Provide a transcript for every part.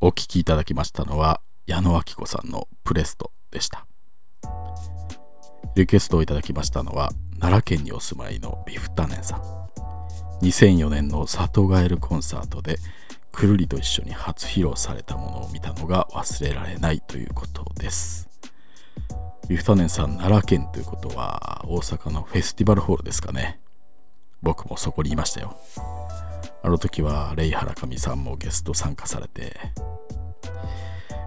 お聴きいただきましたのは矢野明子さんのプレストでした。リクエストをいただきましたのは奈良県にお住まいのビフタネンさん。2004年の里帰るコンサートでくるりと一緒に初披露されたものを見たのが忘れられないということです。ビフタネンさん奈良県ということは大阪のフェスティバルホールですかね。僕もそこにいましたよ。あの時はレイ・ハラカミさんもゲスト参加されて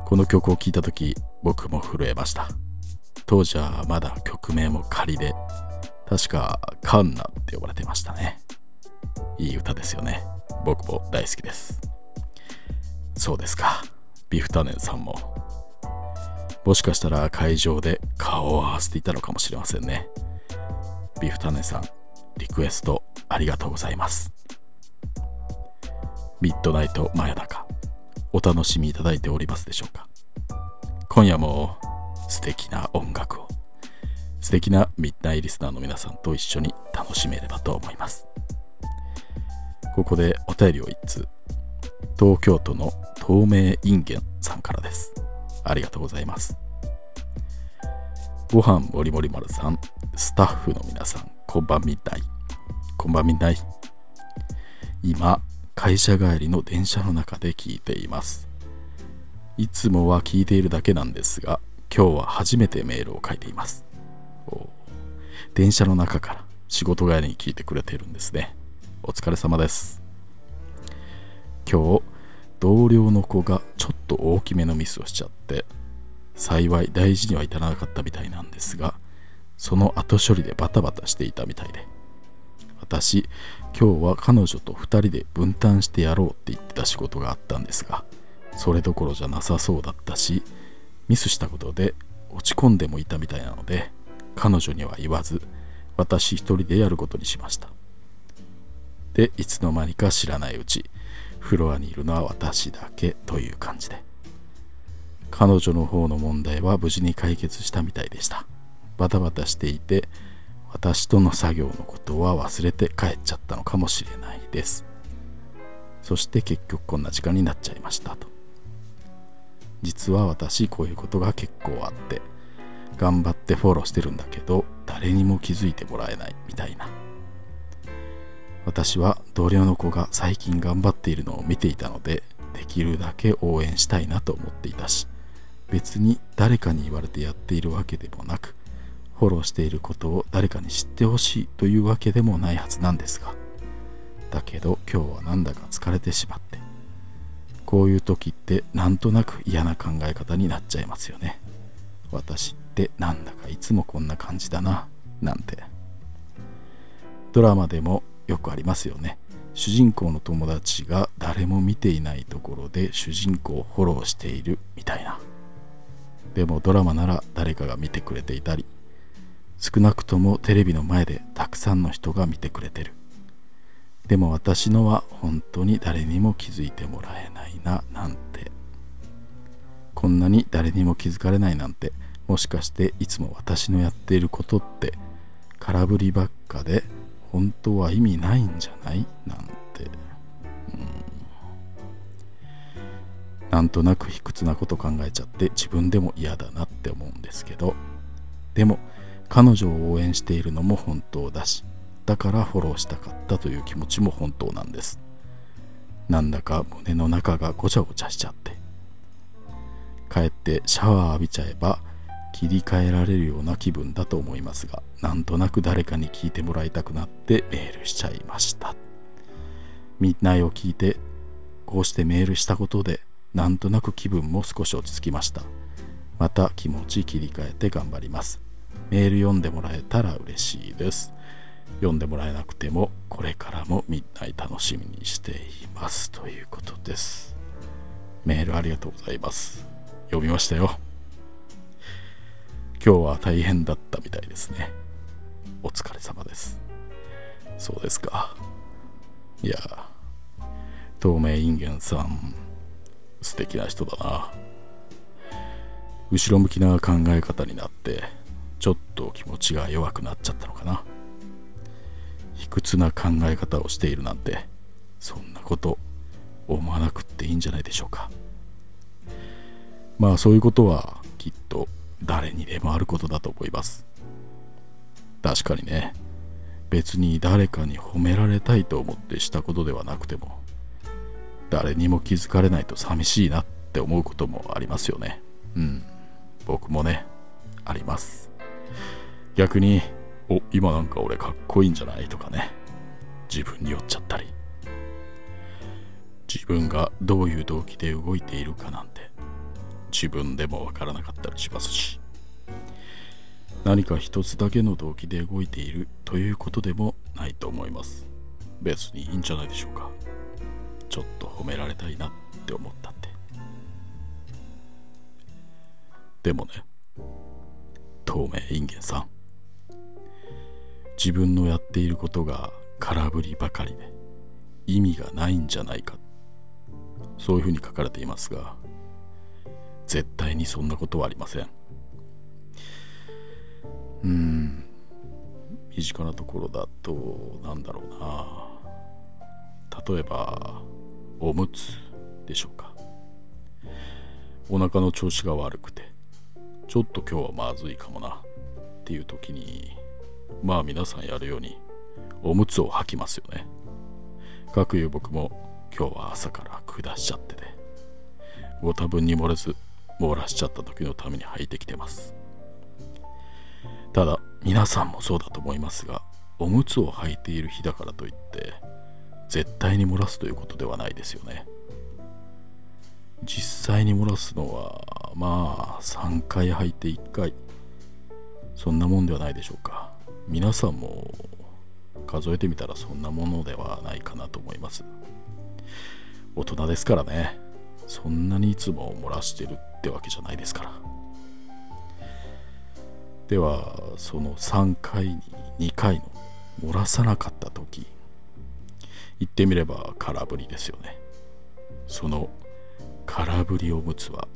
この曲を聴いた時僕も震えました。当時はまだ曲名も仮で確かカンナって呼ばれてましたね。いい歌ですよね。僕も大好きです。そうですか。ビフタネンさんも。もしかしたら会場で顔を合わせていたのかもしれませんね。ビフタネンさんリクエストありがとうございます。ミッドナイト真夜中。お楽しみいただいておりますでしょうか。今夜も素敵な音楽を素敵なミッドナイリスナーの皆さんと一緒に楽しめればと思います。ここでお便りを一通。東京都の透明インゲンさんからです。ありがとうございます。ご飯もりもり丸さん。スタッフの皆さんこんばんみたい。こんばんみたい。今会社帰りの電車の中で聞いています。いつもは聞いているだけなんですが今日は初めてメールを書いています。電車の中から仕事帰りに聞いてくれているんですね。お疲れ様です。今日同僚の子がちょっと大きめのミスをしちゃって幸い大事には至らなかったみたいなんですがその後処理でバタバタしていたみたいで。私今日は彼女と2人で分担してやろうって言ってた仕事があったんですがそれどころじゃなさそうだったしミスしたことで落ち込んでもいたみたいなので彼女には言わず私一人でやることにしました。でいつの間にか知らないうちフロアにいるのは私だけという感じで。彼女の方の問題は無事に解決したみたいでした。バタバタしていて私との作業のことは忘れて帰っちゃったのかもしれないです。そして結局こんな時間になっちゃいましたと。実は私こういうことが結構あって頑張ってフォローしてるんだけど誰にも気づいてもらえないみたいな。私は同僚の子が最近頑張っているのを見ていたのでできるだけ応援したいなと思っていたし別に誰かに言われてやっているわけでもなくフォローしていることを誰かに知ってほしいというわけでもないはずなんですが。だけど今日はなんだか疲れてしまって。こういう時ってなんとなく嫌な考え方になっちゃいますよね。私ってなんだかいつもこんな感じだななんて。ドラマでもよくありますよね。主人公の友達が誰も見ていないところで主人公をフォローしているみたいな。でもドラマなら誰かが見てくれていたり少なくともテレビの前でたくさんの人が見てくれてる。でも私のは本当に誰にも気づいてもらえないななんて。こんなに誰にも気づかれないなんてもしかしていつも私のやっていることって空振りばっかで本当は意味ないんじゃない？なんて。うん。なんとなく卑屈なこと考えちゃって自分でも嫌だなって思うんですけど。でも彼女を応援しているのも本当だしだからフォローしたかったという気持ちも本当なんです。なんだか胸の中がごちゃごちゃしちゃって。帰ってシャワー浴びちゃえば切り替えられるような気分だと思いますがなんとなく誰かに聞いてもらいたくなってメールしちゃいました。みんなを聞いてこうしてメールしたことでなんとなく気分も少し落ち着きました。また気持ち切り替えて頑張ります。メール読んでもらえたら嬉しいです。読んでもらえなくてもこれからもみんな楽しみにしています。ということです。メールありがとうございます。読みましたよ。今日は大変だったみたいですね。お疲れ様です。そうですか。いや透明人間さん素敵な人だな。後ろ向きな考え方になってちょっと気持ちが弱くなっちゃったのかな。卑屈な考え方をしているなんてそんなこと思わなくっていいんじゃないでしょうか。まあそういうことはきっと誰にでもあることだと思います。確かにね。別に誰かに褒められたいと思ってしたことではなくても誰にも気づかれないと寂しいなって思うこともありますよね。うん。僕もねあります。逆にお今なんか俺かっこいいんじゃない？とかね。自分に酔っちゃったり。自分がどういう動機で動いているかなんて。自分でもわからなかったりしますし。何か一つだけの動機で動いているということでもないと思います。別にいいんじゃないでしょうか。ちょっと褒められたいなって思ったって。でもね透明人間さん。自分のやっていることが空振りばかりで意味がないんじゃないか。そういうふうに書かれていますが絶対にそんなことはありません。うん。身近なところだとなんだろうな。例えばおむつでしょうか。お腹の調子が悪くてちょっと今日はまずいかもなっていう時にまあ皆さんやるようにおむつを履きますよね。かくいう僕も今日は朝から下しちゃってて。ご多分に漏れず漏らしちゃった時のために履いてきてます。ただ皆さんもそうだと思いますがおむつを履いている日だからといって絶対に漏らすということではないですよね。実際に漏らすのはまあ3回履いて1回。そんなもんではないでしょうか。皆さんも数えてみたらそんなものではないかなと思います。大人ですからね。そんなにいつも漏らしてるってわけじゃないですから。ではその3回に2回の漏らさなかった時言ってみれば空振りですよね。その空振りおむつは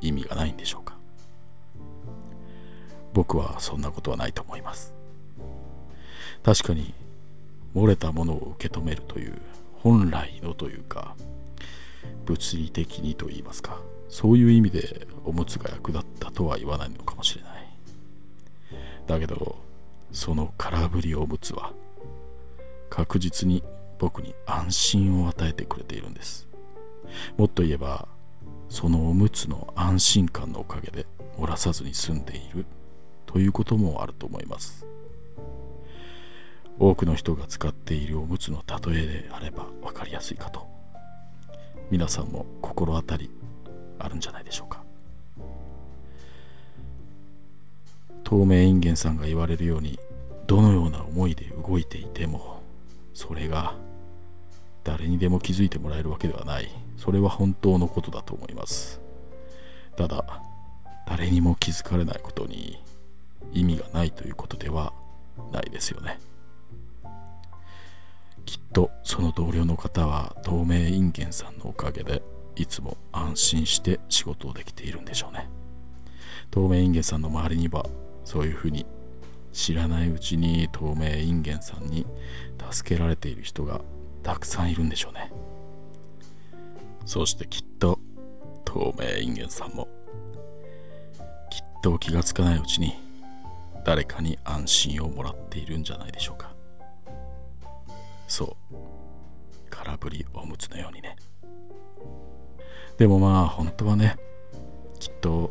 意味がないんでしょうか。僕はそんなことはないと思います。確かに漏れたものを受け止めるという本来のというか物理的にと言いますかそういう意味でおむつが役立ったとは言わないのかもしれない。だけどその空振りおむつは確実に僕に安心を与えてくれているんです。もっと言えばそのおむつの安心感のおかげで漏らさずに済んでいるということもあると思います。多くの人が使っているおむつの例えであれば分かりやすいかと。皆さんも心当たりあるんじゃないでしょうか。透明人間さんが言われるようにどのような思いで動いていてもそれが誰にでも気づいてもらえるわけではない。それは本当のことだと思います。ただ誰にも気づかれないことに意味がないということではないですよね。きっとその同僚の方は透明人間さんのおかげでいつも安心して仕事をできているんでしょうね。透明人間さんの周りにはそういうふうに知らないうちに透明人間さんに助けられている人がたくさんいるんでしょうね。そしてきっと透明人間さんもきっと気がつかないうちに誰かに安心をもらっているんじゃないでしょうか。そう。空振りおむつのようにね。でもまあ本当はねきっと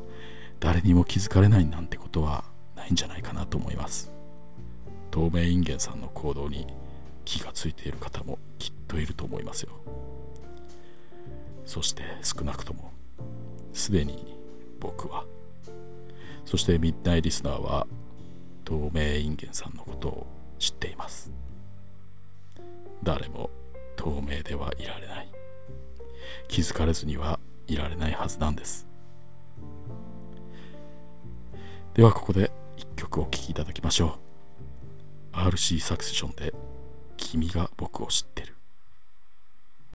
誰にも気づかれないなんてことはないんじゃないかなと思います。透明人間さんの行動に気がついている方もきっといると思いますよ。そして少なくともすでに僕は。そしてミッドナイリスナーは透明人間さんのことを知っています。誰も透明ではいられない。気づかれずにはいられないはずなんです。ではここで一曲お聴きいただきましょう。RC サクセションで君が僕を知ってる。